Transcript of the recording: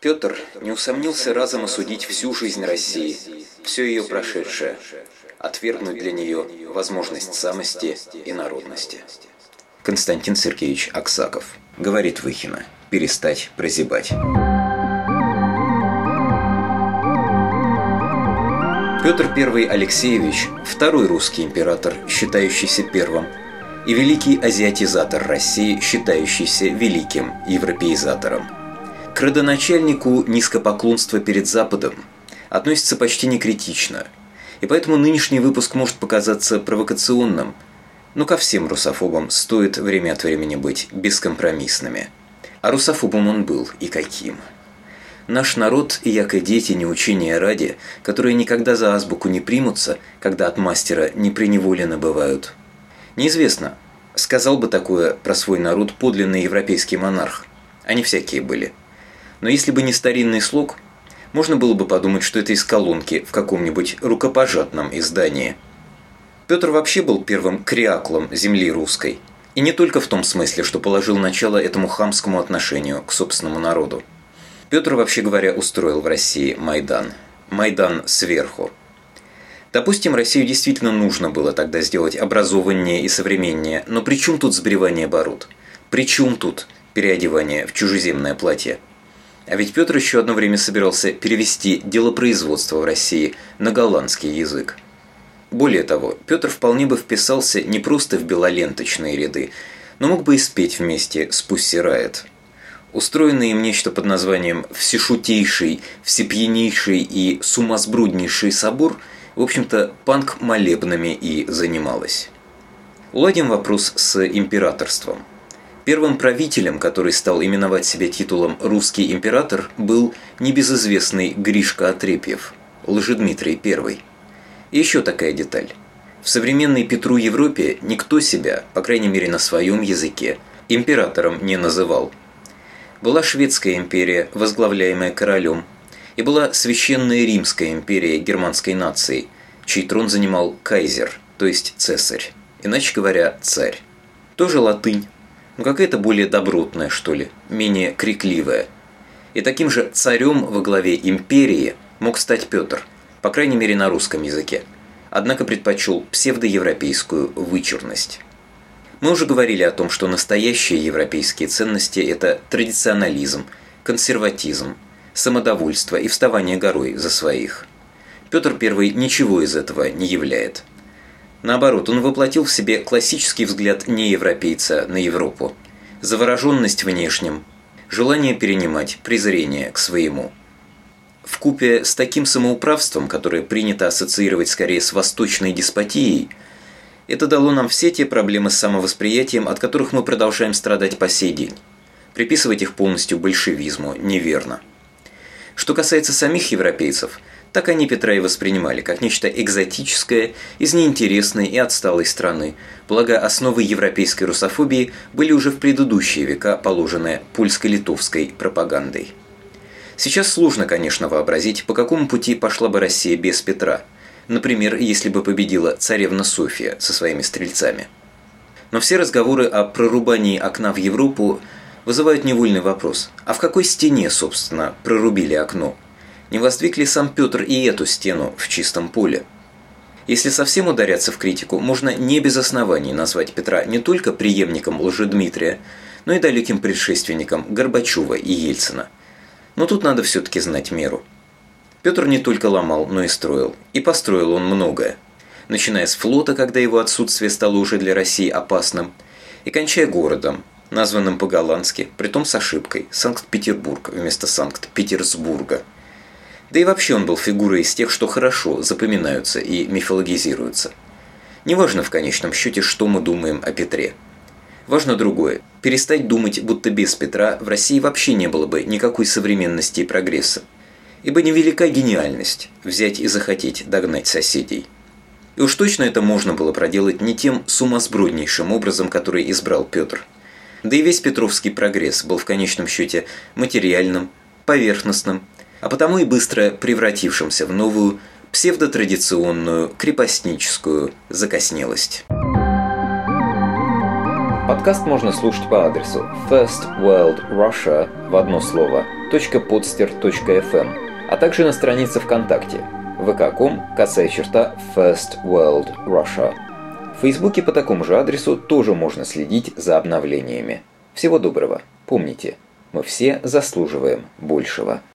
Петр не усомнился разом осудить всю жизнь России, все ее прошедшее, отвергнуть для нее возможность самости и народности. Константин Сергеевич Аксаков. Говорит Выхина. Перестать прозябать. Петр I Алексеевич – второй русский император, считающийся первым, и великий азиатизатор России, считающийся великим европеизатором. К родоначальнику низкопоклонство перед Западом относится почти не критично, и поэтому нынешний выпуск может показаться провокационным, но ко всем русофобам стоит время от времени быть бескомпромиссными. А русофобом он был, и каким – Наш народ и яко дети не учения ради, которые никогда за азбуку не примутся, когда от мастера не преневолены бывают. Неизвестно, сказал бы такое про свой народ подлинный европейский монарх. Они всякие были. Но если бы не старинный слог, можно было бы подумать, что это из колонки в каком-нибудь рукопожатном издании. Петр вообще был первым криаклом земли русской. И не только в том смысле, что положил начало этому хамскому отношению к собственному народу. Петр, вообще говоря, устроил в России Майдан. Майдан сверху. Допустим, Россию действительно нужно было тогда сделать образованнее и современнее, но при чем тут сбривание бород? При чем тут переодевание в чужеземное платье? А ведь Петр еще одно время собирался перевести делопроизводство в России на голландский язык. Более того, Петр вполне бы вписался не просто в белоленточные ряды, но мог бы и спеть вместе с Пусси Райт – Устроенный им нечто под названием «Всешутейший, всепьянейший и сумасбруднейший собор» в общем-то панк молебнами и занималась. Уладим вопрос с императорством. Первым правителем, который стал именовать себя титулом «русский император», был небезызвестный Гришка Отрепьев, Лжедмитрий I. И еще такая деталь. В современной Петру Европе никто себя, по крайней мере на своем языке, императором не называл – была Шведская империя, возглавляемая королем, и была Священная Римская империя германской нации, чей трон занимал кайзер, то есть цесарь, иначе говоря, царь. Тоже латынь, но какая-то более добротная, что ли, менее крикливая. И таким же царем во главе империи мог стать Петр, по крайней мере на русском языке, однако предпочел псевдоевропейскую вычурность. Мы уже говорили о том, что настоящие европейские ценности – это традиционализм, консерватизм, самодовольство и вставание горой за своих. Петр I ничего из этого не являет. Наоборот, он воплотил в себе классический взгляд неевропейца на Европу. Завороженность внешним, желание перенимать презрение к своему. В купе с таким самоуправством, которое принято ассоциировать скорее с восточной деспотией – это дало нам все те проблемы с самовосприятием, от которых мы продолжаем страдать по сей день. Приписывать их полностью большевизму неверно. Что касается самих европейцев, так они Петра и воспринимали как нечто экзотическое из неинтересной и отсталой страны, благо основы европейской русофобии были уже в предыдущие века положены польско-литовской пропагандой. Сейчас сложно, конечно, вообразить, по какому пути пошла бы Россия без Петра – Например, если бы победила царевна София со своими стрельцами. Но все разговоры о прорубании окна в Европу вызывают невольный вопрос. А в какой стене, собственно, прорубили окно? Не воздвиг ли сам Петр и эту стену в чистом поле? Если совсем ударяться в критику, можно не без оснований назвать Петра не только преемником Лжедмитрия, но и далеким предшественником Горбачева и Ельцина. Но тут надо все-таки знать меру – Петр не только ломал, но и строил. И построил он многое. Начиная с флота, когда его отсутствие стало уже для России опасным, и кончая городом, названным по-голландски, притом с ошибкой – Санкт-Петербург вместо Санкт-Петерсбурга. Да и вообще он был фигурой из тех, что хорошо запоминаются и мифологизируются. Неважно в конечном счете, что мы думаем о Петре. Важно другое – перестать думать, будто без Петра в России вообще не было бы никакой современности и прогресса ибо невелика гениальность взять и захотеть догнать соседей. И уж точно это можно было проделать не тем сумасброднейшим образом, который избрал Петр. Да и весь Петровский прогресс был в конечном счете материальным, поверхностным, а потому и быстро превратившимся в новую псевдотрадиционную крепостническую закоснелость. Подкаст можно слушать по адресу First World Russia в одно слово – podcast.podster.fm, а также на странице ВКонтакте vk.com косая черта First World Russia. В Фейсбуке по такому же адресу тоже можно следить за обновлениями. Всего доброго. Помните, мы все заслуживаем большего.